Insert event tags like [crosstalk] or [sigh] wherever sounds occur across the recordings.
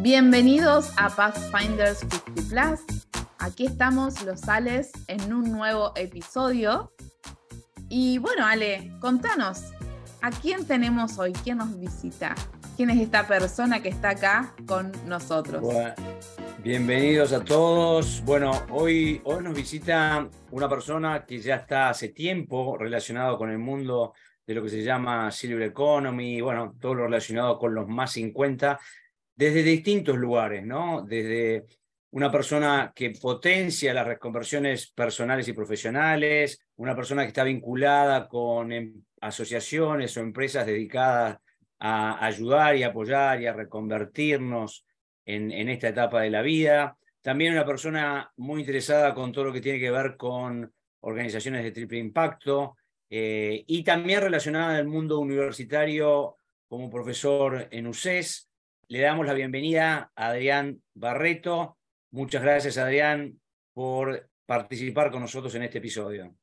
Bienvenidos a Pathfinders 50 Plus. Aquí estamos los Ales en un nuevo episodio. Y bueno, Ale, contanos, ¿a quién tenemos hoy? ¿Quién nos visita? ¿Quién es esta persona que está acá con nosotros? Bienvenidos a todos. Bueno, hoy, hoy nos visita una persona que ya está hace tiempo relacionado con el mundo de lo que se llama Silver Economy, bueno, todo lo relacionado con los más 50 desde distintos lugares, ¿no? Desde una persona que potencia las reconversiones personales y profesionales, una persona que está vinculada con em, asociaciones o empresas dedicadas a ayudar y apoyar y a reconvertirnos en, esta etapa de la vida. También una persona muy interesada con todo lo que tiene que ver con organizaciones de triple impacto eh, y también relacionada al mundo universitario como profesor en UCES, le damos la bienvenida a Adrián Barreto. Muchas gracias, Adrián, por participar con nosotros en este episodio.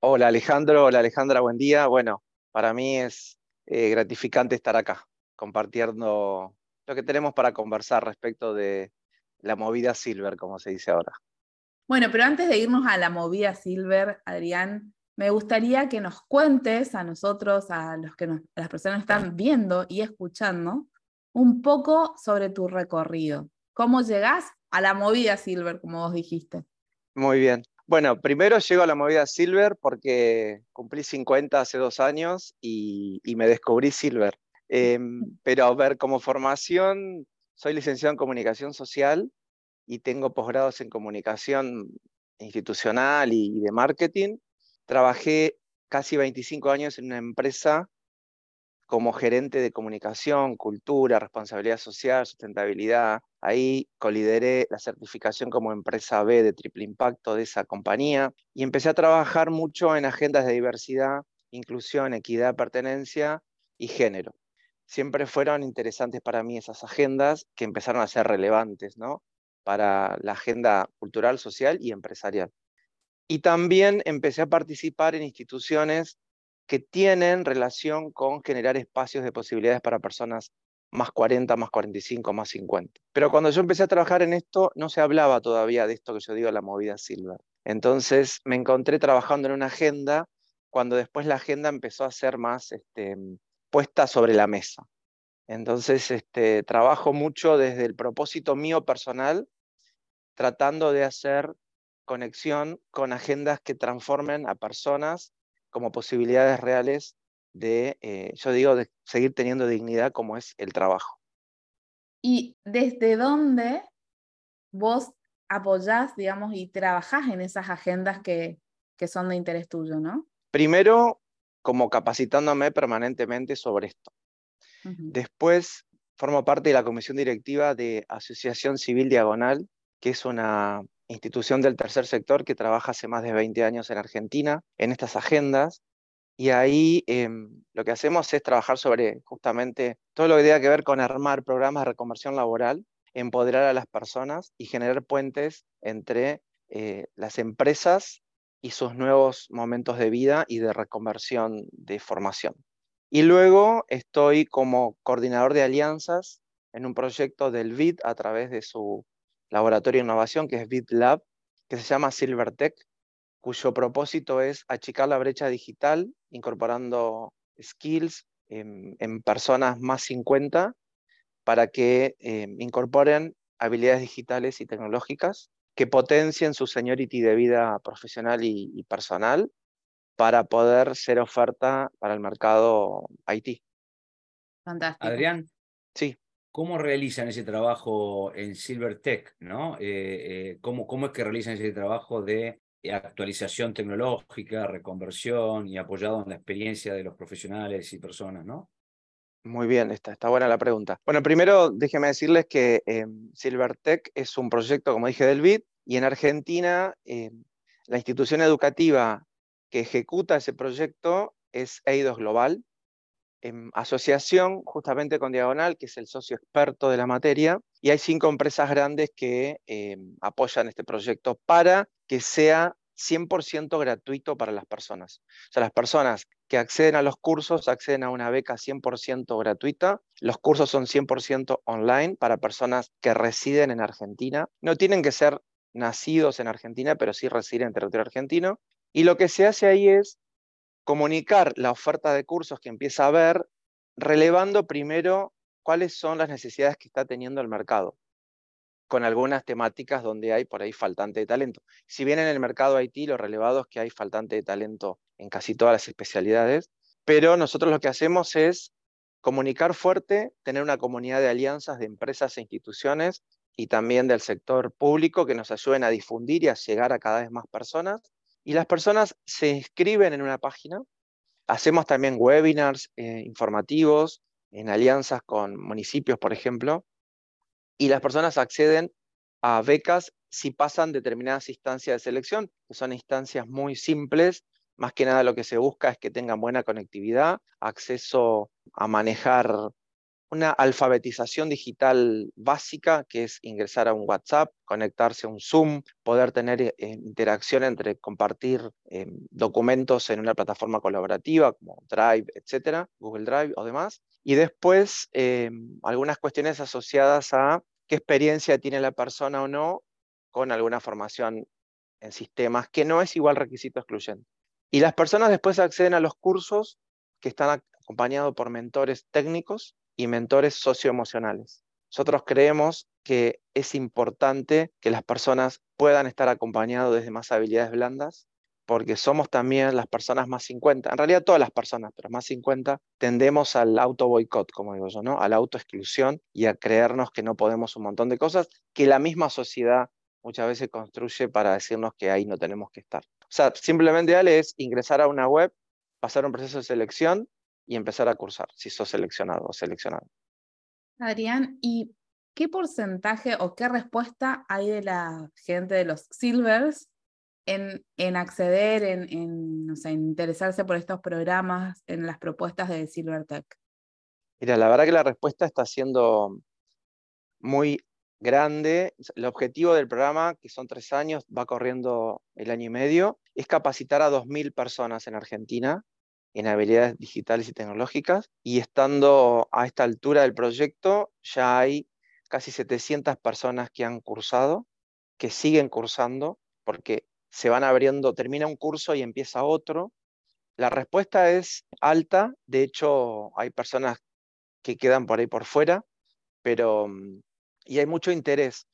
Hola, Alejandro. Hola, Alejandra. Buen día. Bueno, para mí es eh, gratificante estar acá, compartiendo lo que tenemos para conversar respecto de la movida Silver, como se dice ahora. Bueno, pero antes de irnos a la movida Silver, Adrián, me gustaría que nos cuentes a nosotros, a los que a las personas que están viendo y escuchando, un poco sobre tu recorrido. ¿Cómo llegás a la movida Silver, como vos dijiste? Muy bien. Bueno, primero llego a la movida Silver porque cumplí 50 hace dos años y, me descubrí Silver. Em, pero a ver, como formación, soy licenciado en comunicación social y tengo posgrados en comunicación institucional y de marketing. Trabajé casi 25 años en una empresa como gerente de comunicación, cultura, responsabilidad social, sustentabilidad. Ahí colideré la certificación como empresa B de triple impacto de esa compañía y empecé a trabajar mucho en agendas de diversidad, inclusión, equidad, pertenencia y género. Siempre fueron interesantes para mí esas agendas que empezaron a ser relevantes ¿no? para la agenda cultural, social y empresarial. Y también empecé a participar en instituciones que tienen relación con generar espacios de posibilidades para personas más 40, más 45, más 50. Pero cuando yo empecé a trabajar en esto, no se hablaba todavía de esto que yo digo, la movida Silver. Entonces me encontré trabajando en una agenda cuando después la agenda empezó a ser más este, puesta sobre la mesa. Entonces este, trabajo mucho desde el propósito mío personal, tratando de hacer conexión con agendas que transformen a personas como posibilidades reales de, eh, yo digo, de seguir teniendo dignidad como es el trabajo. ¿Y desde dónde vos apoyás, digamos, y trabajás en esas agendas que, que son de interés tuyo, no? Primero, como capacitándome permanentemente sobre esto. Después, formo parte de la comisión directiva de Asociación Civil Diagonal, que es una institución del tercer sector que trabaja hace más de 20 años en Argentina en estas agendas. Y ahí em, lo que hacemos es trabajar sobre justamente todo lo que tenga que ver con armar programas de reconversión laboral, empoderar a las personas y generar puentes entre eh, las empresas y sus nuevos momentos de vida y de reconversión de formación. Y luego estoy como coordinador de alianzas en un proyecto del VID a través de su laboratorio de innovación, que es BitLab, que se llama SilverTech, cuyo propósito es achicar la brecha digital, incorporando skills en, personas más 50 para que eh, incorporen habilidades digitales y tecnológicas que potencien su seniority de vida profesional y, y personal para poder ser oferta para el mercado IT. Fantástico. Adrián. Sí. ¿Cómo realizan ese trabajo en SilverTech? ¿no? Eh, eh, ¿cómo, ¿Cómo es que realizan ese trabajo de actualización tecnológica, reconversión y apoyado en la experiencia de los profesionales y personas? ¿no? Muy bien, está, está buena la pregunta. Bueno, primero déjeme decirles que eh, SilverTech es un proyecto, como dije, del BID, y en Argentina la institución educativa que ejecuta ese proyecto es EIDOS Global, en asociación justamente con Diagonal, que es el socio experto de la materia, y hay cinco empresas grandes que eh, apoyan este proyecto para que sea 100% gratuito para las personas. O sea, las personas que acceden a los cursos acceden a una beca 100% gratuita. Los cursos son 100% online para personas que residen en Argentina. No tienen que ser nacidos en Argentina, pero sí residen en territorio argentino. Y lo que se hace ahí es comunicar la oferta de cursos que empieza a haber, relevando primero cuáles son las necesidades que está teniendo el mercado con algunas temáticas donde hay por ahí faltante de talento. Si bien en el mercado IT lo relevado es que hay faltante de talento en casi todas las especialidades, pero nosotros lo que hacemos es comunicar fuerte, tener una comunidad de alianzas de empresas e instituciones y también del sector público que nos ayuden a difundir y a llegar a cada vez más personas. Y las personas se inscriben en una página. Hacemos también webinars eh, informativos en alianzas con municipios, por ejemplo, y las personas acceden a becas si pasan determinadas instancias de selección, que son instancias muy simples. Más que nada lo que se busca es que tengan buena conectividad, acceso a manejar una alfabetización digital básica, que es ingresar a un WhatsApp, conectarse a un Zoom, poder tener eh, interacción entre compartir eh, documentos en una plataforma colaborativa como Drive, etcétera, Google Drive o demás. Y después eh, algunas cuestiones asociadas a qué experiencia tiene la persona o no con alguna formación en sistemas, que no es igual requisito excluyente. Y las personas después acceden a los cursos que están acompañados por mentores técnicos y mentores socioemocionales. Nosotros creemos que es importante que las personas puedan estar acompañados desde más habilidades blandas porque somos también las personas más 50, en realidad todas las personas, pero más 50, tendemos al auto boicot, como digo yo, ¿no? A la autoexclusión y a creernos que no podemos un montón de cosas que la misma sociedad muchas veces construye para decirnos que ahí no tenemos que estar. O sea, simplemente Ale es ingresar a una web, pasar un proceso de selección y empezar a cursar, si sos seleccionado o seleccionado. Adrián, ¿y qué porcentaje o qué respuesta hay de la gente de los silvers en, acceder, en, interesarse por estos programas, en las propuestas de SilverTech? Mira, la verdad que la respuesta está siendo muy grande. El objetivo del programa, que son tres años, va corriendo el año y medio, es capacitar a 2.000 personas en Argentina en habilidades digitales y tecnológicas. Y estando a esta altura del proyecto, ya hay casi 700 personas que han cursado, que siguen cursando, porque se van abriendo, termina un curso y empieza otro. La respuesta es alta, de hecho hay personas que quedan por ahí por fuera, pero mm, y hay mucho interés.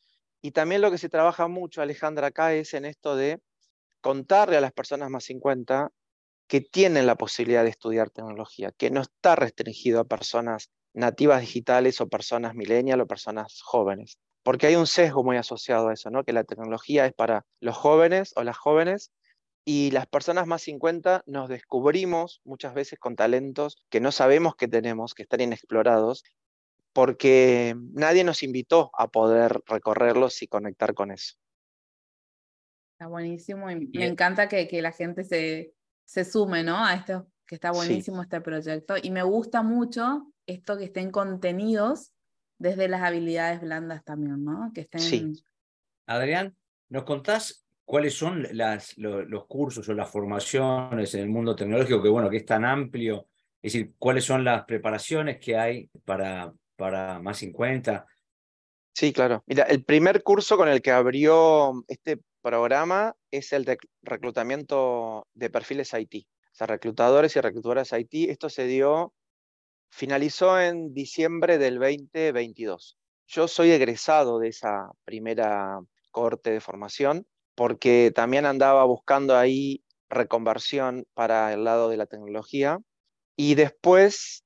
Y también lo que se trabaja mucho, Alejandra, acá es en esto de contarle a las personas más 50 que tienen la posibilidad de estudiar tecnología, que no está restringido a personas nativas digitales o personas millennial o personas jóvenes porque hay un sesgo muy asociado a eso, ¿no? que la tecnología es para los jóvenes o las jóvenes y las personas más 50 nos descubrimos muchas veces con talentos que no sabemos que tenemos, que están inexplorados, porque nadie nos invitó a poder recorrerlos y conectar con eso. Está buenísimo y me encanta que, que la gente se, se, sume ¿no? a esto, que está buenísimo este proyecto. Y me gusta mucho esto que estén contenidos desde las habilidades blandas también, ¿no? Que estén... Sí. Adrián, ¿nos contás cuáles son las, los, cursos o las formaciones en el mundo tecnológico que, bueno, que es tan amplio? Es decir, ¿cuáles son las preparaciones que hay para, para más 50? Sí, claro. Mira, el primer curso con el que abrió este programa es el de reclutamiento de perfiles IT. O sea, reclutadores y reclutadoras IT. Esto se dio Finalizó en diciembre del 2022. Yo soy egresado de esa primera corte de formación porque también andaba buscando ahí reconversión para el lado de la tecnología y después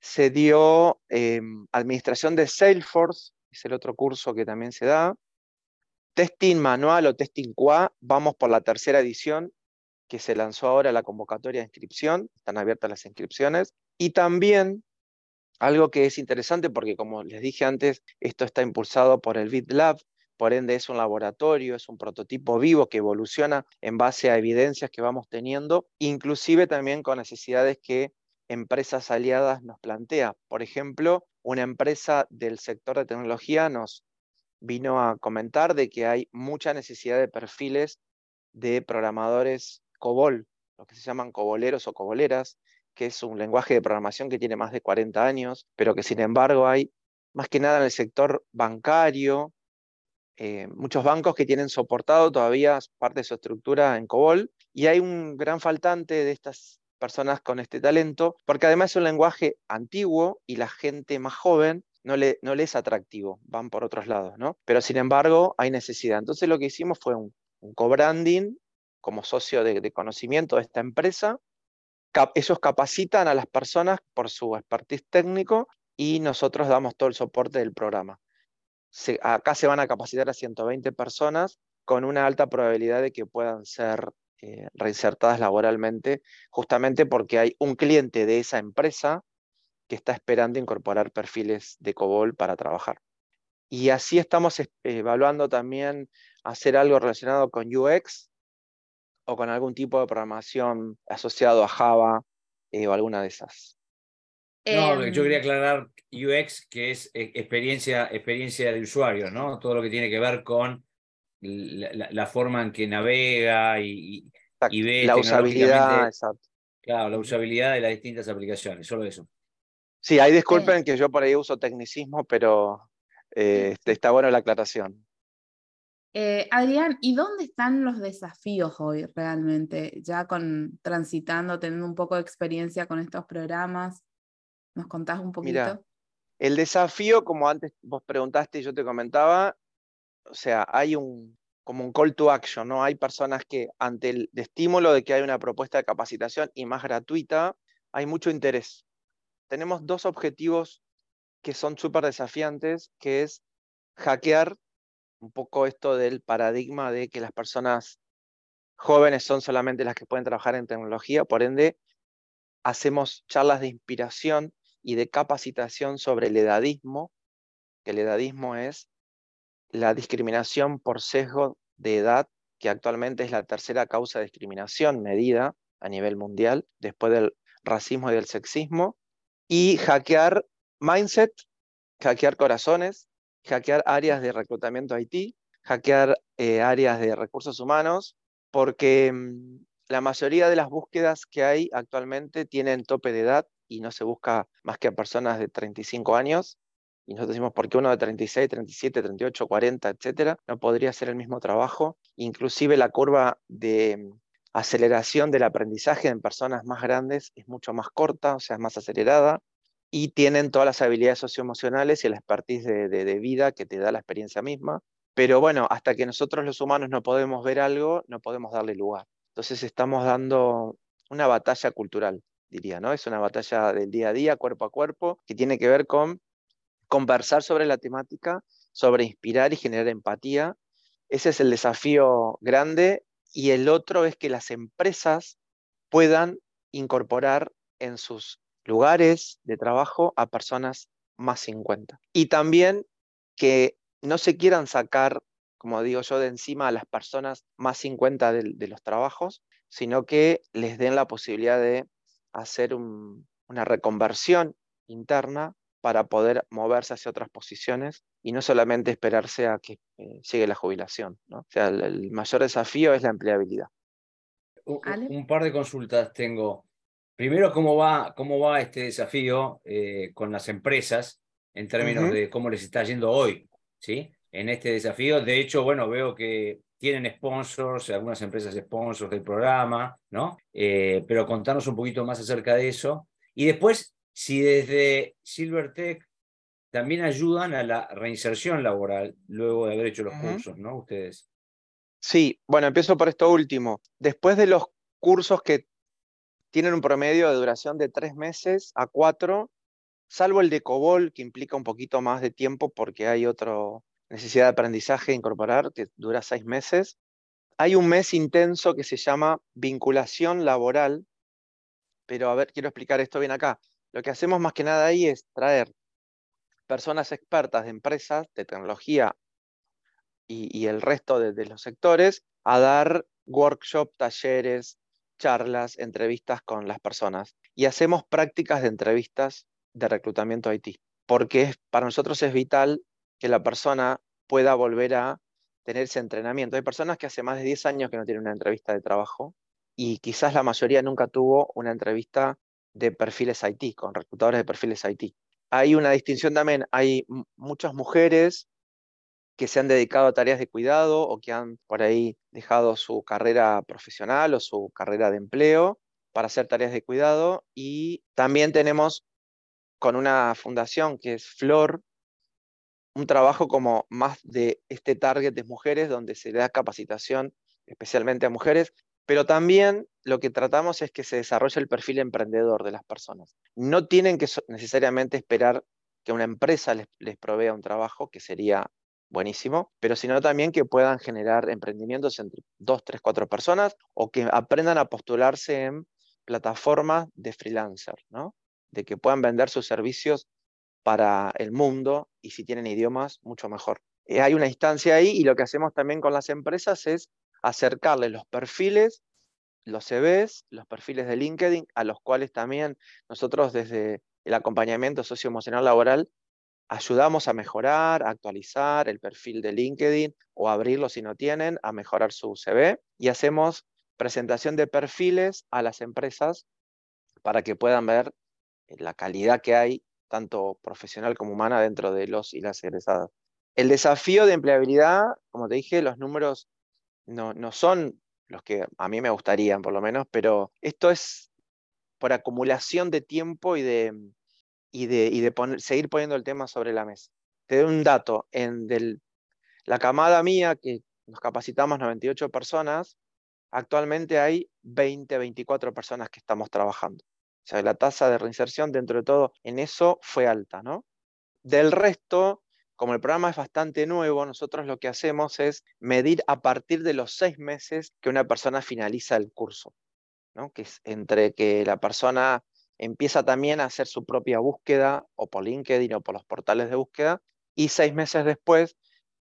se dio em, administración de Salesforce, es el otro curso que también se da, testing manual o testing QA, vamos por la tercera edición que se lanzó ahora la convocatoria de inscripción, están abiertas las inscripciones, y también algo que es interesante porque, como les dije antes, esto está impulsado por el BitLab, por ende es un laboratorio, es un prototipo vivo que evoluciona en base a evidencias que vamos teniendo, inclusive también con necesidades que empresas aliadas nos plantea. Por ejemplo, una empresa del sector de tecnología nos vino a comentar de que hay mucha necesidad de perfiles de programadores COBOL, lo que se llaman coboleros o coboleras, que es un lenguaje de programación que tiene más de 40 años, pero que sin embargo hay más que nada en el sector bancario, eh, muchos bancos que tienen soportado todavía parte de su estructura en COBOL y hay un gran faltante de estas personas con este talento, porque además es un lenguaje antiguo y la gente más joven no le, es atractivo, van por otros lados, ¿no? Pero sin embargo hay necesidad. Entonces lo que hicimos fue un, co-branding como socio de, conocimiento de esta empresa. ellos capacitan a las personas por su expertise técnico y nosotros damos todo el soporte del programa. acá se van a capacitar a 120 personas con una alta probabilidad de que puedan ser eh, reinsertadas laboralmente, justamente porque hay un cliente de esa empresa que está esperando incorporar perfiles de COBOL para trabajar. Y así estamos evaluando también hacer algo relacionado con UX o con algún tipo de programación asociado a Java eh, o alguna de esas. No, yo quería em, aclarar UX, que es eh, experiencia, experiencia de usuario, ¿no? Todo lo que tiene que ver con la, forma en que navega y, y ve la usabilidad, exacto. Claro, la usabilidad de las distintas aplicaciones, solo eso. Sí, ahí disculpen que yo por ahí uso tecnicismo, pero eh, este, está buena la aclaración. Eh, Adrián, ¿y dónde están los desafíos hoy realmente? Ya con transitando, teniendo un poco de experiencia con estos programas, ¿nos contás un poquito? El desafío, como antes vos preguntaste y yo te comentaba, o sea, hay un como un call to action, ¿no? Hay personas que ante el estímulo de que hay una propuesta de capacitación y más gratuita, hay mucho interés. Tenemos dos objetivos que son súper desafiantes, que es hackear un poco esto del paradigma de que las personas jóvenes son solamente las que pueden trabajar en tecnología, por ende, hacemos charlas de inspiración y de capacitación sobre el edadismo, que el edadismo es la discriminación por sesgo de edad, que actualmente es la tercera causa de discriminación medida a nivel mundial, después del racismo y del sexismo, y hackear mindset, hackear corazones, hackear áreas de reclutamiento IT, hackear eh, áreas de recursos humanos, porque mm, la mayoría de las búsquedas que hay actualmente tienen tope de edad y no se busca más que a personas de 35 años. Y nosotros decimos, ¿por qué uno de 36, 37, 38, 40, etcétera, no podría hacer el mismo trabajo? Inclusive la curva de mm, aceleración del aprendizaje en personas más grandes es mucho más corta, o sea, es más acelerada y tienen todas las habilidades socioemocionales y el expertise de, vida que te da la experiencia misma. Pero bueno, hasta que nosotros los humanos no podemos ver algo, no podemos darle lugar. Entonces estamos dando una batalla cultural, diría, ¿no? Es una batalla del día a día, cuerpo a cuerpo, que tiene que ver con conversar sobre la temática, sobre inspirar y generar empatía. Ese es el desafío grande. Y el otro es que las empresas puedan incorporar en sus lugares de trabajo a personas más 50. Y también que no se quieran sacar, como digo yo, de encima a las personas más 50 de, los trabajos, sino que les den la posibilidad de hacer una reconversión interna para poder moverse hacia otras posiciones y no solamente esperarse a que eh, llegue la jubilación. ¿no? O sea, el, mayor desafío es la empleabilidad. Un par de consultas tengo. Primero, ¿cómo va, cómo va este desafío eh, con las empresas en términos de cómo les está yendo hoy? ¿sí? En este desafío, de hecho, bueno, veo que tienen sponsors, algunas empresas sponsors del programa, ¿no? Eh, pero contanos un poquito más acerca de eso. Y después, si desde Silvertech también ayudan a la reinserción laboral luego de haber hecho los cursos, ¿no? Ustedes. Sí, bueno, empiezo por esto último. Después de los cursos que tienen un promedio de duración de tres meses a cuatro, salvo el de COBOL, que implica un poquito más de tiempo porque hay otra necesidad de aprendizaje a incorporar, que dura seis meses. Hay un mes intenso que se llama vinculación laboral, pero a ver, quiero explicar esto bien acá. Lo que hacemos más que nada ahí es traer personas expertas de empresas, de tecnología y, el resto de los sectores a dar workshop, talleres, charlas, entrevistas con las personas y hacemos prácticas de entrevistas de reclutamiento IT, porque para nosotros es vital que la persona pueda volver a tener ese entrenamiento. Hay personas que hace más de 10 años que no tienen una entrevista de trabajo y quizás la mayoría nunca tuvo una entrevista de perfiles IT, con reclutadores de perfiles IT. Hay una distinción también, hay muchas mujeres que se han dedicado a tareas de cuidado o que han por ahí dejado su carrera profesional o su carrera de empleo para hacer tareas de cuidado. Y también tenemos con una fundación que es Flor, un trabajo como más de este target de mujeres, donde se da capacitación especialmente a mujeres, pero también lo que tratamos es que se desarrolle el perfil emprendedor de las personas. No tienen que necesariamente esperar que una empresa les, provea un trabajo, que sería buenísimo, pero sino también que puedan generar emprendimientos entre dos, tres, cuatro personas o que aprendan a postularse en plataformas de freelancer, ¿no? De que puedan vender sus servicios para el mundo y si tienen idiomas, mucho mejor. Eh, hay una instancia ahí y lo que hacemos también con las empresas es acercarles los perfiles, los CVs, los perfiles de LinkedIn, a los cuales también nosotros desde el acompañamiento socioemocional laboral ayudamos a mejorar, a actualizar el perfil de LinkedIn o abrirlo si no tienen, a mejorar su CV y hacemos presentación de perfiles a las empresas para que puedan ver la calidad que hay tanto profesional como humana, dentro de los y las egresadas. El desafío de empleabilidad, como te dije, los números no, no son los que a mí me gustarían, por lo menos, pero esto es por acumulación de tiempo y de, y de, y de seguir poniendo el tema sobre la mesa. Te doy un dato, en del, la camada mía, que nos capacitamos 98 personas, actualmente hay 20, 24 personas que estamos trabajando. O sea, la tasa de reinserción dentro de todo en eso fue alta, ¿no? Del resto, como el programa es bastante nuevo, nosotros lo que hacemos es medir a partir de los seis meses que una persona finaliza el curso. Que es entre que la persona empieza también a hacer su propia búsqueda o por LinkedIn o por los portales de búsqueda y seis meses después,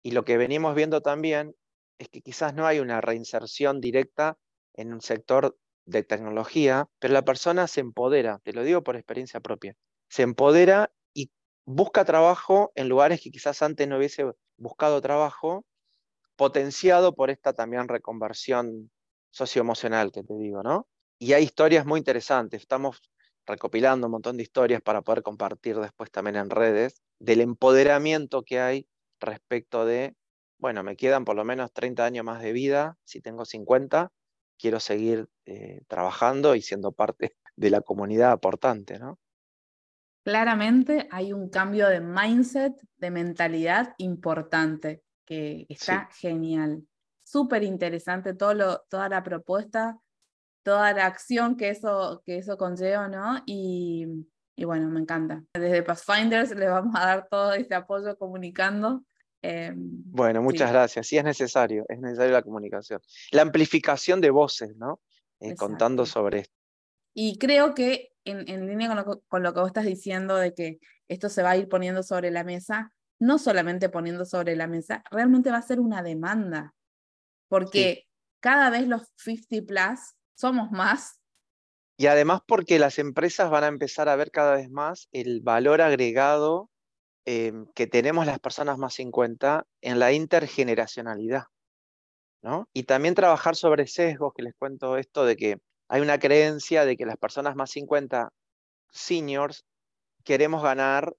y lo que venimos viendo también es que quizás no hay una reinserción directa en un sector de tecnología, pero la persona se empodera, te lo digo por experiencia propia, se empodera busca trabajo en lugares que quizás antes no hubiese buscado trabajo, potenciado por esta también reconversión socioemocional que te digo, ¿no? Y hay historias muy interesantes, estamos recopilando un montón de historias para poder compartir después también en redes, del empoderamiento que hay respecto de, bueno, me quedan por lo menos 30 años más de vida, si tengo 50, quiero seguir eh, trabajando y siendo parte de la comunidad aportante, ¿no? Claramente hay un cambio de mindset, de mentalidad importante, que está genial. Súper interesante todo toda la propuesta, toda la acción que eso, que eso conlleva, ¿no? Y, y bueno, me encanta. Desde Pathfinders le vamos a dar todo este apoyo comunicando Em, bueno, muchas gracias. Sí, es necesario, es necesario la comunicación. La amplificación de voces, ¿no? Eh, contando sobre esto. Y creo que en, línea con lo, con lo, que vos estás diciendo de que esto se va a ir poniendo sobre la mesa, no solamente poniendo sobre la mesa, realmente va a ser una demanda, porque cada vez los 50 plus somos más. Y además porque las empresas van a empezar a ver cada vez más el valor agregado Em, que tenemos las personas más 50 en la intergeneracionalidad. ¿no? Y también trabajar sobre sesgos, que les cuento esto de que hay una creencia de que las personas más 50 seniors queremos ganar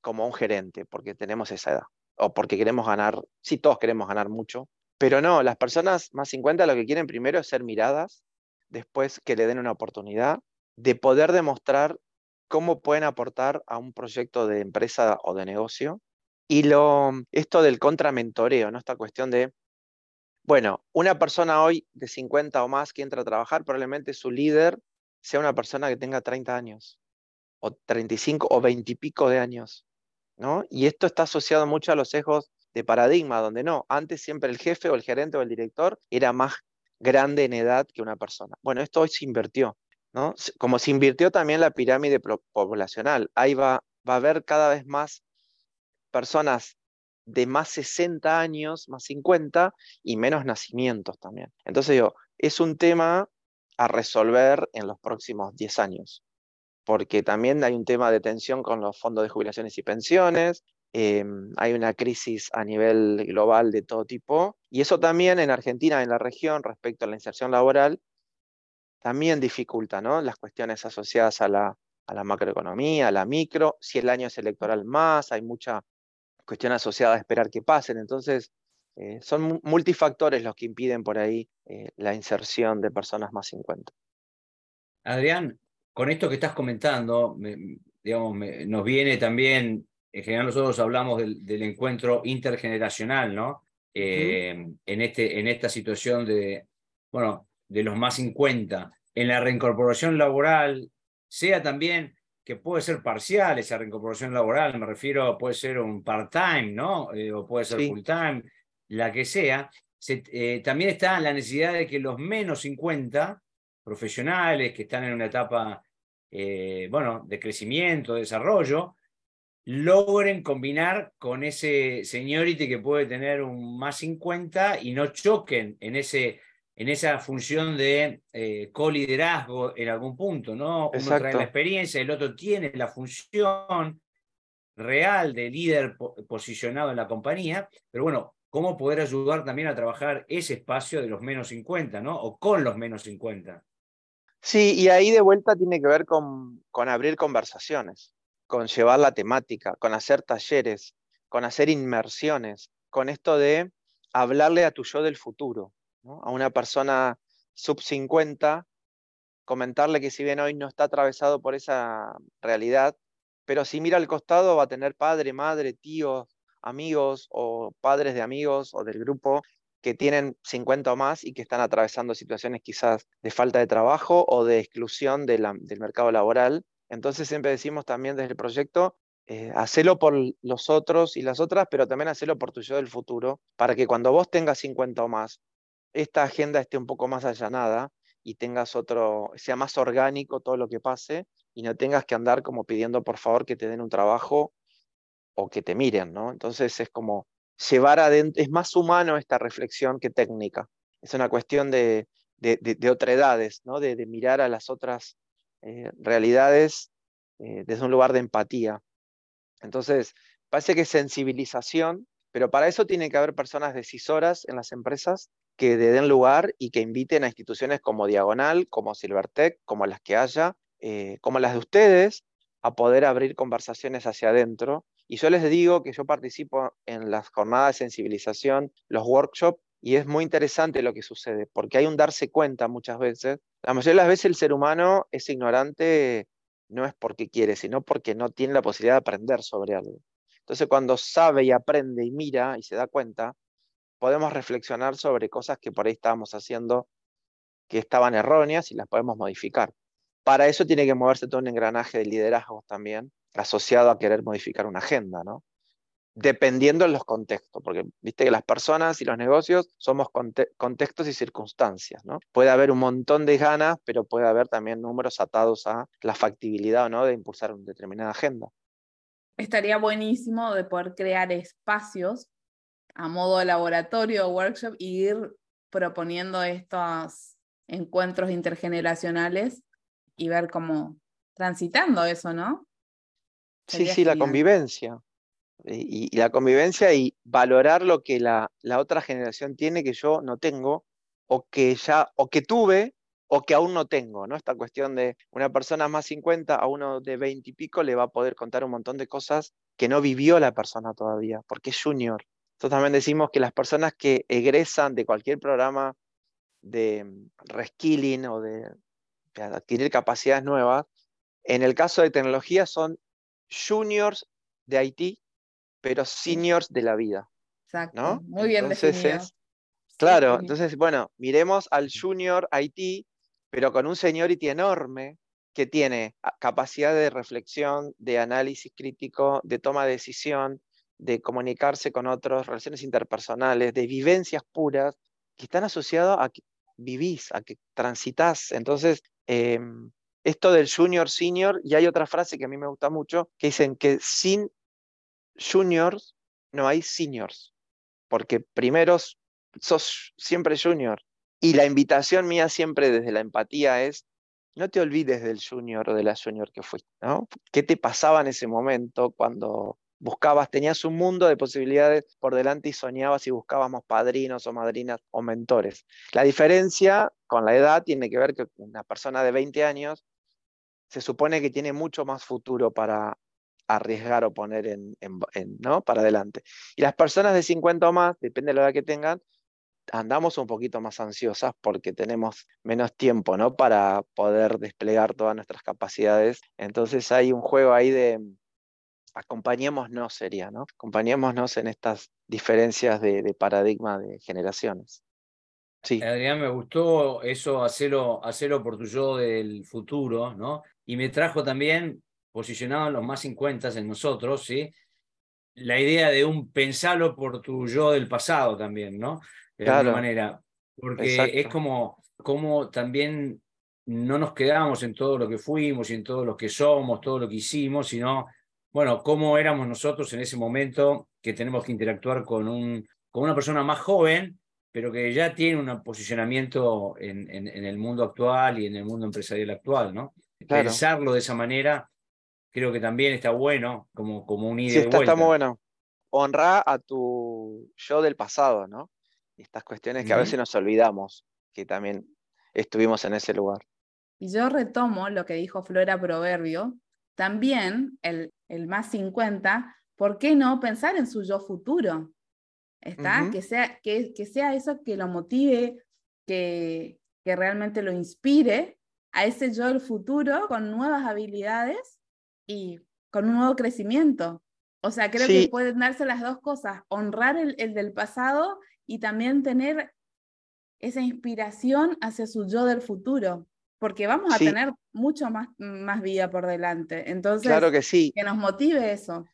como un gerente, porque tenemos esa edad, o porque queremos ganar, sí, todos queremos ganar mucho, pero no, las personas más 50 lo que quieren primero es ser miradas, después que le den una oportunidad de poder demostrar cómo pueden aportar a un proyecto de empresa o de negocio. Y lo, esto del contramentoreo, ¿no? Esta cuestión de, bueno, una persona hoy de 50 o más que entra a trabajar, probablemente su líder sea una persona que tenga 30 años, o 35 o 20 y pico de años, ¿no? Y esto está asociado mucho a los sesgos de paradigma, donde no, antes siempre el jefe o el gerente o el director era más grande en edad que una persona. Bueno, esto hoy se invirtió. Como se invirtió también la pirámide poblacional, ahí va, va a haber cada vez más personas de más 60 años, más 50 y menos nacimientos también. Entonces digo, es un tema a resolver en los próximos 10 años, porque también hay un tema de tensión con los fondos de jubilaciones y pensiones, Em, hay una crisis a nivel global de todo tipo. Y eso también en Argentina, en la región, respecto a la inserción laboral, también dificulta ¿no? las cuestiones asociadas a la, a la macroeconomía, a la micro. Si el año es electoral más, hay mucha cuestión asociada a esperar que pasen. Entonces, eh, son multifactores los que impiden por ahí eh, la inserción de personas más 50. Adrián, con esto que estás comentando, digamos, nos viene también, en general nosotros hablamos del, encuentro intergeneracional, ¿no? Eh, en, este, en esta situación de, bueno, de los más 50, en la reincorporación laboral, sea también que puede ser parcial esa reincorporación laboral, me refiero, puede ser un part-time, ¿no? o puede ser full-time, la que sea, eh, también está la necesidad de que los menos 50 profesionales que están en una etapa eh, bueno, de crecimiento, de desarrollo, logren combinar con ese seniority que puede tener un más 50 y no choquen en, ese, en esa función de eh, co-liderazgo en algún punto, ¿no? Uno trae la experiencia, el otro tiene la función real de líder posicionado en la compañía, pero bueno, cómo poder ayudar también a trabajar ese espacio de los menos 50, ¿no? O con los menos 50. Sí, y ahí de vuelta tiene que ver con, con abrir conversaciones, con llevar la temática, con hacer talleres, con hacer inmersiones, con esto de hablarle a tu yo del futuro, a una persona sub 50, comentarle que si bien hoy no está atravesado por esa realidad, pero si mira al costado va a tener padre, madre, tíos, amigos o padres de amigos o del grupo que tienen 50 o más y que están atravesando situaciones quizás de falta de trabajo o de exclusión del mercado laboral. Entonces siempre decimos también desde el proyecto, eh, hacelo por los otros y las otras, pero también hacelo por tu yo del futuro, para que cuando vos tengas 50 o más, esta agenda esté un poco más allanada y tengas otro, sea más orgánico todo lo que pase y no tengas que andar como pidiendo por favor que te den un trabajo o que te miren, ¿no? Entonces es como llevar adentro, es más humano esta reflexión que técnica. Es una cuestión de, de, de, otredades, ¿no? De, mirar a las otras eh, realidades eh, desde un lugar de empatía. Entonces, parece que sensibilización, pero para eso tiene que haber personas decisoras en las empresas que den lugar y que inviten a instituciones como Diagonal, como Silvertech, como las que haya, eh, como las de ustedes, a poder abrir conversaciones hacia adentro y yo les digo que yo participo en las jornadas de sensibilización, los workshops, y es muy interesante lo que sucede, porque hay un darse cuenta muchas veces. La mayoría de las veces el ser humano es ignorante no es porque quiere, sino porque no tiene la posibilidad de aprender sobre algo. Entonces cuando sabe y aprende y mira y se da cuenta, podemos reflexionar sobre cosas que por ahí estábamos haciendo que estaban erróneas y las podemos modificar. Para eso tiene que moverse todo un engranaje de liderazgo también, asociado a querer modificar una agenda, ¿no? Dependiendo de los contextos, porque viste que las personas y los negocios somos contextos y circunstancias, ¿no? Puede haber un montón de ganas, pero puede haber también números atados a la factibilidad o no de impulsar una determinada agenda. Estaría buenísimo de poder crear espacios a modo de laboratorio o workshop e ir proponiendo estos encuentros intergeneracionales y ver cómo transitando eso, ¿no? Sí, sí, la convivencia. Y, la convivencia y valorar lo que la, la, otra generación tiene que yo no tengo, o que ya, o que tuve, o que aún no tengo, ¿no? Esta cuestión de una persona más 50 a uno de 20 y pico le va a poder contar un montón de cosas que no vivió la persona todavía, porque es junior. Entonces también decimos que las personas que egresan de cualquier programa de mm, reskilling o de adquirir capacidades nuevas, en el caso de tecnología son juniors de Haití, pero seniors de la vida. Exacto. Muy bien entonces claro, entonces, bueno, miremos al junior Haití, pero con un seniority enorme que tiene capacidad de reflexión, de análisis crítico, de toma de decisión, de comunicarse con otros, relaciones interpersonales, de vivencias puras, que están asociadas a que vivís, a que transitas. Entonces, em, esto del junior, senior, y hay otra frase que a mí me gusta mucho, que dicen que sin juniors no hay seniors, porque primero sos siempre junior. Y la invitación mía siempre desde la empatía es, no te olvides del junior o de la junior que fuiste, ¿no? ¿Qué te pasaba en ese momento cuando buscabas, tenías un mundo de posibilidades por delante y soñabas y buscábamos padrinos o madrinas o mentores. La diferencia con la edad tiene que ver que una persona de 20 años se supone que tiene mucho más futuro para arriesgar o poner en, ¿no? para adelante. Y las personas de 50 o más, depende de la edad que tengan, andamos un poquito más ansiosas porque tenemos menos tiempo ¿no? para poder desplegar todas nuestras capacidades. Entonces hay un juego ahí de acompañémonos sería, ¿no? Acompañémonos en estas diferencias de, paradigma de generaciones. Sí. Adrián, me gustó eso, hacerlo, hacerlo por tu yo del futuro, ¿no? Y me trajo también, posicionado en los más 50 en nosotros, ¿sí? La idea de un pensarlo por tu yo del pasado también, ¿no? De alguna manera. Porque es como, como también no nos quedamos en todo lo que fuimos y en todo lo que somos, todo lo que hicimos, sino bueno, cómo éramos nosotros en ese momento que tenemos que interactuar con, un, con una persona más joven, pero que ya tiene un posicionamiento en, en, el mundo actual y en el mundo empresarial actual, ¿no? Pensarlo de esa manera creo que también está bueno como, como un ida sí, está, está muy bueno. Honra a tu yo del pasado, ¿no? Estas cuestiones que a veces nos olvidamos, que también estuvimos en ese lugar. Y yo retomo lo que dijo Flora Proverbio, también el, el más 50, ¿por qué no pensar en su yo futuro? ¿Está? que, sea, que, que, sea eso que lo motive, que, que realmente lo inspire a ese yo del futuro con nuevas habilidades y con un nuevo crecimiento. O sea, creo que pueden darse las dos cosas, honrar el, el, del pasado y también tener esa inspiración hacia su yo del futuro porque vamos a tener mucho más, más vida por delante. Entonces, claro que, sí. que nos motive eso.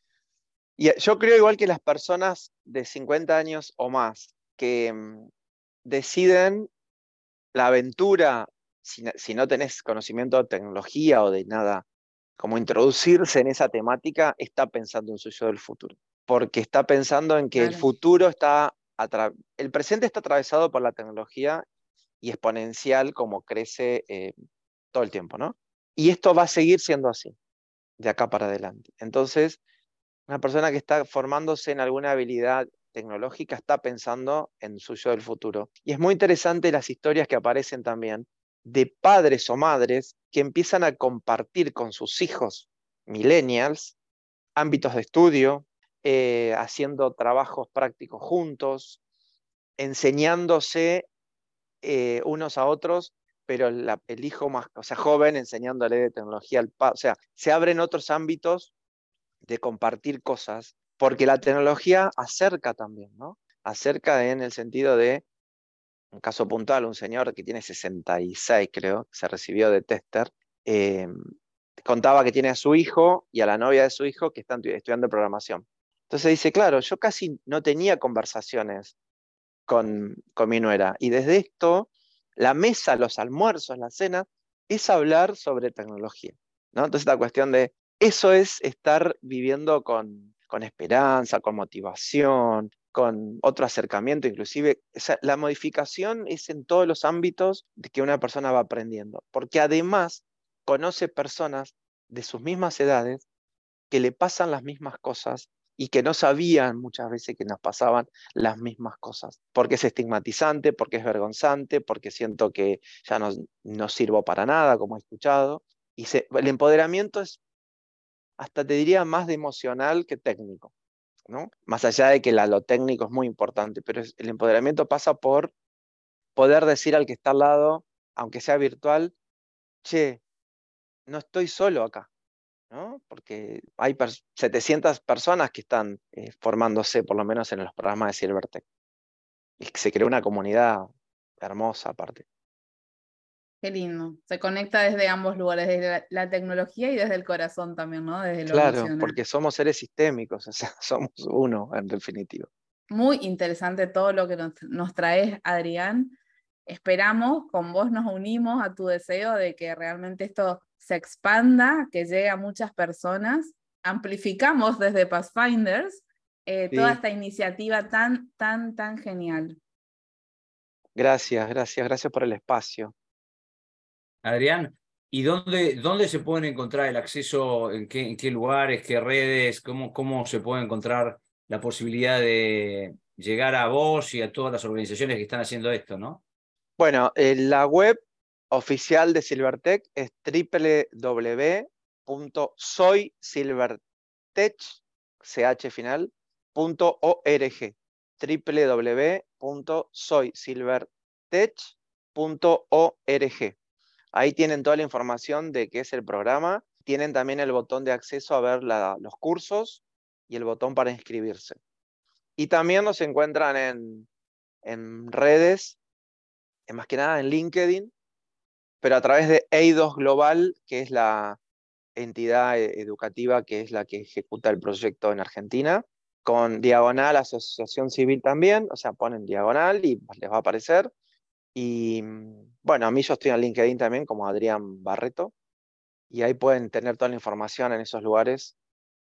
Y eh, yo creo igual que las personas de 50 años o más que mm, deciden la aventura, si, si, no tenés conocimiento de tecnología o de nada, como introducirse en esa temática, está pensando en su yo del futuro. Porque está pensando en que el futuro está, el presente está atravesado por la tecnología y exponencial como crece eh, todo el tiempo, ¿no? Y esto va a seguir siendo así, de acá para adelante. Entonces, una persona que está formándose en alguna habilidad tecnológica está pensando en su yo del futuro. Y es muy interesante las historias que aparecen también de padres o madres que empiezan a compartir con sus hijos millennials ámbitos de estudio, eh, haciendo trabajos prácticos juntos, enseñándose eh, unos a otros, pero el hijo más, o sea, joven enseñándole de tecnología al padre. O sea, se abren otros ámbitos de compartir cosas, porque la tecnología acerca también, ¿no? Acerca en el sentido de, un caso puntual, un señor que tiene 66, creo, se recibió de tester, eh, contaba que tiene a su hijo y a la novia de su hijo que están estudiando programación. Entonces dice, claro, yo casi no tenía conversaciones con, mi nuera. Y desde esto, la mesa, los almuerzos, la cena, es hablar sobre tecnología. ¿no? Entonces, la cuestión de eso es estar viviendo con, con esperanza, con motivación, con otro acercamiento, inclusive. la modificación es en todos los ámbitos que una persona va aprendiendo, porque además conoce personas de sus mismas edades que le pasan las mismas cosas y que no sabían muchas veces que nos pasaban las mismas cosas, porque es estigmatizante, porque es vergonzante, porque siento que ya no, no sirvo para nada, como he escuchado. Y el empoderamiento es, hasta te diría, más de emocional que técnico, ¿no? Más allá de que lo técnico es muy importante, pero el empoderamiento pasa por poder decir al que está al lado, aunque sea virtual, che, no estoy solo acá, porque hay 700 personas que están eh, formándose, por lo menos en los programas de Silvertech. Y se creó una comunidad hermosa aparte. Qué lindo. Se conecta desde ambos lugares, desde la, tecnología y desde el corazón también, ¿no? Desde claro, porque somos seres sistémicos, [laughs] o sea, somos uno en definitivo. Muy interesante todo lo que nos, nos traes, Adrián. Esperamos, con vos nos unimos a tu deseo de que realmente esto se expanda, que llegue a muchas personas. Amplificamos desde Pathfinders eh, toda esta iniciativa tan, tan, tan genial. Gracias, gracias, gracias por el espacio. Adrián, ¿Y dónde, dónde se pueden encontrar el acceso? ¿En qué, en qué lugares, qué redes? ¿Cómo, ¿Cómo se puede encontrar la posibilidad de llegar a vos y a todas las organizaciones que están haciendo esto, no? Bueno, eh, la web oficial de Silvertech es www.soysilvertech, ch final, .org www.soysilvertech.org. Ahí tienen toda la información de qué es el programa. Tienen también el botón de acceso a ver los cursos y el botón para inscribirse. Y también nos encuentran en, en redes, más que nada en LinkedIn, pero a través de EIDOS Global, que es la entidad eh, educativa que es la que ejecuta el proyecto en Argentina, con diagonal asociación civil también, o sea, ponen diagonal y les va a aparecer. Y mm, bueno, a mí yo estoy en LinkedIn también como Adrián Barreto, y ahí pueden tener toda la información en esos lugares.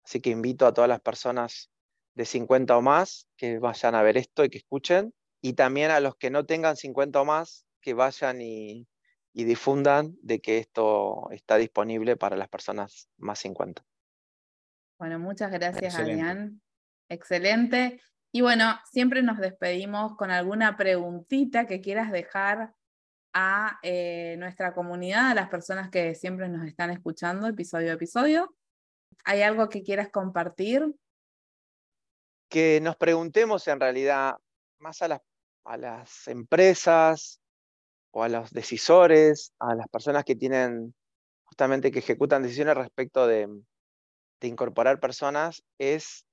Así que invito a todas las personas de 50 o más que vayan a ver esto y que escuchen, y también a los que no tengan 50 o más que vayan y, y difundan de que esto está disponible para las personas más 50. Bueno, muchas gracias, Adrián. Excelente. Y bueno, siempre nos despedimos con alguna preguntita que quieras dejar a eh, nuestra comunidad, a las personas que siempre nos están escuchando episodio a episodio. ¿Hay algo que quieras compartir? Que nos preguntemos en realidad más a las, a las empresas, o a los decisores, a las personas que tienen justamente que ejecutan decisiones respecto de, incorporar personas, es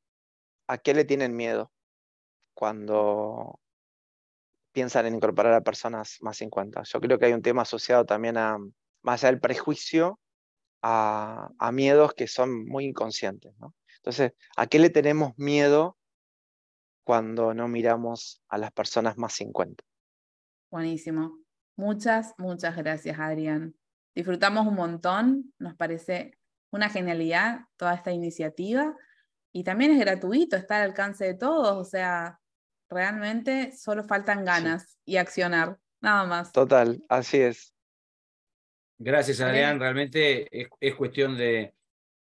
a qué le tienen miedo cuando piensan en incorporar a personas más 50. Yo creo que hay un tema asociado también a, más allá del prejuicio, a, a miedos que son muy inconscientes. ¿no? Entonces, ¿a qué le tenemos miedo cuando no miramos a las personas más 50? Buenísimo. Muchas, muchas gracias, Adrián. Disfrutamos un montón, nos parece una genialidad toda esta iniciativa y también es gratuito, está al alcance de todos, o sea, realmente solo faltan ganas y accionar, nada más. Total, así es. Gracias, Adrián. Realmente es, cuestión de,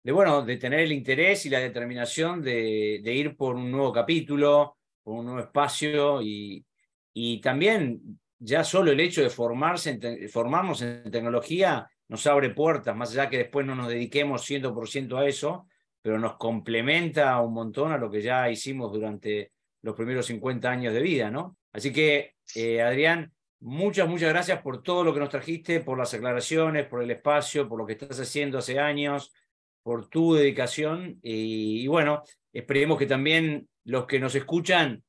de, bueno, de tener el interés y la determinación de, de, ir por un nuevo capítulo, por un nuevo espacio y, y también ya solo el hecho de formarse formarnos en tecnología nos abre puertas, más allá que después no nos dediquemos 100% a eso, pero nos complementa un montón a lo que ya hicimos durante los primeros 50 años de vida, ¿no? Así que, eh, Adrián, muchas, muchas gracias por todo lo que nos trajiste, por las aclaraciones, por el espacio, por lo que estás haciendo hace años, por tu dedicación y bueno, esperemos que también los que nos escuchan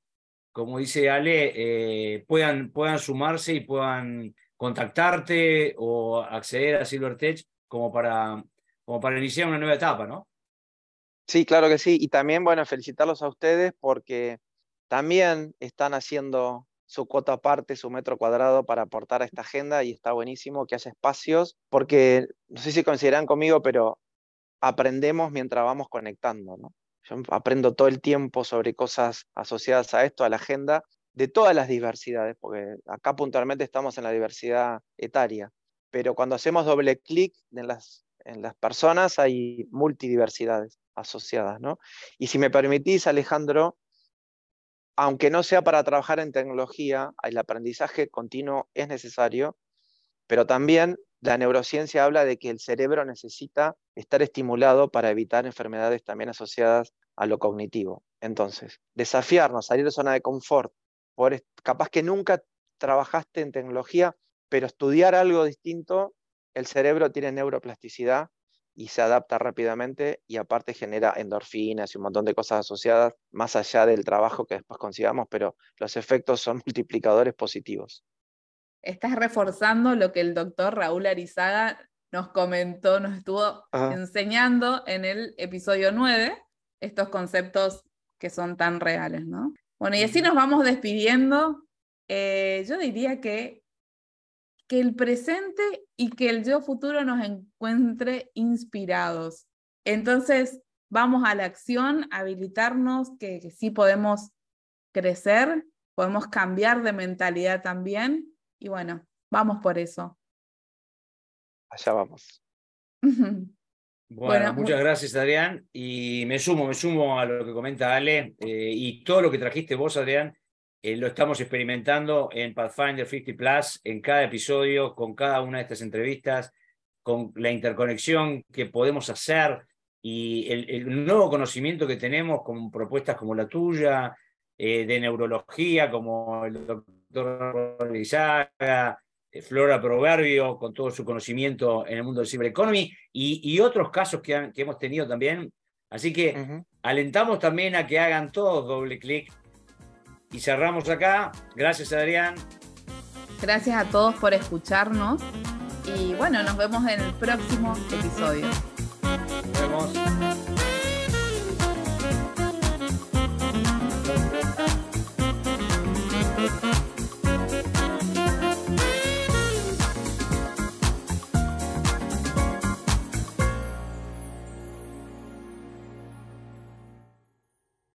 como dice Ale, eh, puedan, puedan sumarse y puedan contactarte o acceder a Silvertech como para, como para iniciar una nueva etapa, ¿no? Sí, claro que sí. Y también, bueno, felicitarlos a ustedes porque también están haciendo su cuota aparte, su metro cuadrado para aportar a esta agenda y está buenísimo que haya espacios porque, no sé si coincidirán conmigo, pero aprendemos mientras vamos conectando, ¿no? Yo aprendo todo el tiempo sobre cosas asociadas a esto, a la agenda, de todas las diversidades, porque acá puntualmente estamos en la diversidad etaria, pero cuando hacemos doble clic en las, en las personas hay multidiversidades asociadas, ¿no? Y si me permitís, Alejandro, aunque no sea para trabajar en tecnología, el aprendizaje continuo es necesario, pero también la neurociencia habla de que el cerebro necesita estar estimulado para evitar enfermedades también asociadas a lo cognitivo. Entonces, desafiarnos, salir de zona de confort, por, capaz que nunca trabajaste en tecnología, pero estudiar algo distinto, el cerebro tiene neuroplasticidad y se adapta rápidamente y aparte genera endorfinas y un montón de cosas asociadas, más allá del trabajo que después consigamos, pero los efectos son [laughs] multiplicadores positivos estás reforzando lo que el doctor Raúl Arizaga nos comentó, nos estuvo enseñando en el episodio 9, estos conceptos que son tan reales, ¿no? Bueno, y así nos vamos despidiendo. Eh, yo diría que, que el presente y que el yo futuro nos encuentre inspirados. Entonces, vamos a la acción, habilitarnos, que, que sí podemos crecer, podemos cambiar de mentalidad también y bueno, vamos por eso. allá vamos. Bueno, muchas gracias Adrián y me sumo, me sumo a lo que comenta Ale eh, y todo lo que trajiste vos Adrián eh, lo estamos experimentando en Pathfinder 50 Plus en cada episodio, con cada una de estas entrevistas, con la interconexión que podemos hacer y el, nuevo conocimiento que tenemos con propuestas como la tuya, eh, de neurología, como el doctor Lizaga, eh, Flora Proverbio, con todo su conocimiento en el mundo del cibereconomy, y, y otros casos que, que, hemos tenido también. Así que alentamos también a que hagan todos doble clic y cerramos acá. Gracias, Adrián. Gracias a todos por escucharnos. Y bueno, nos vemos en el próximo episodio. Nos vemos.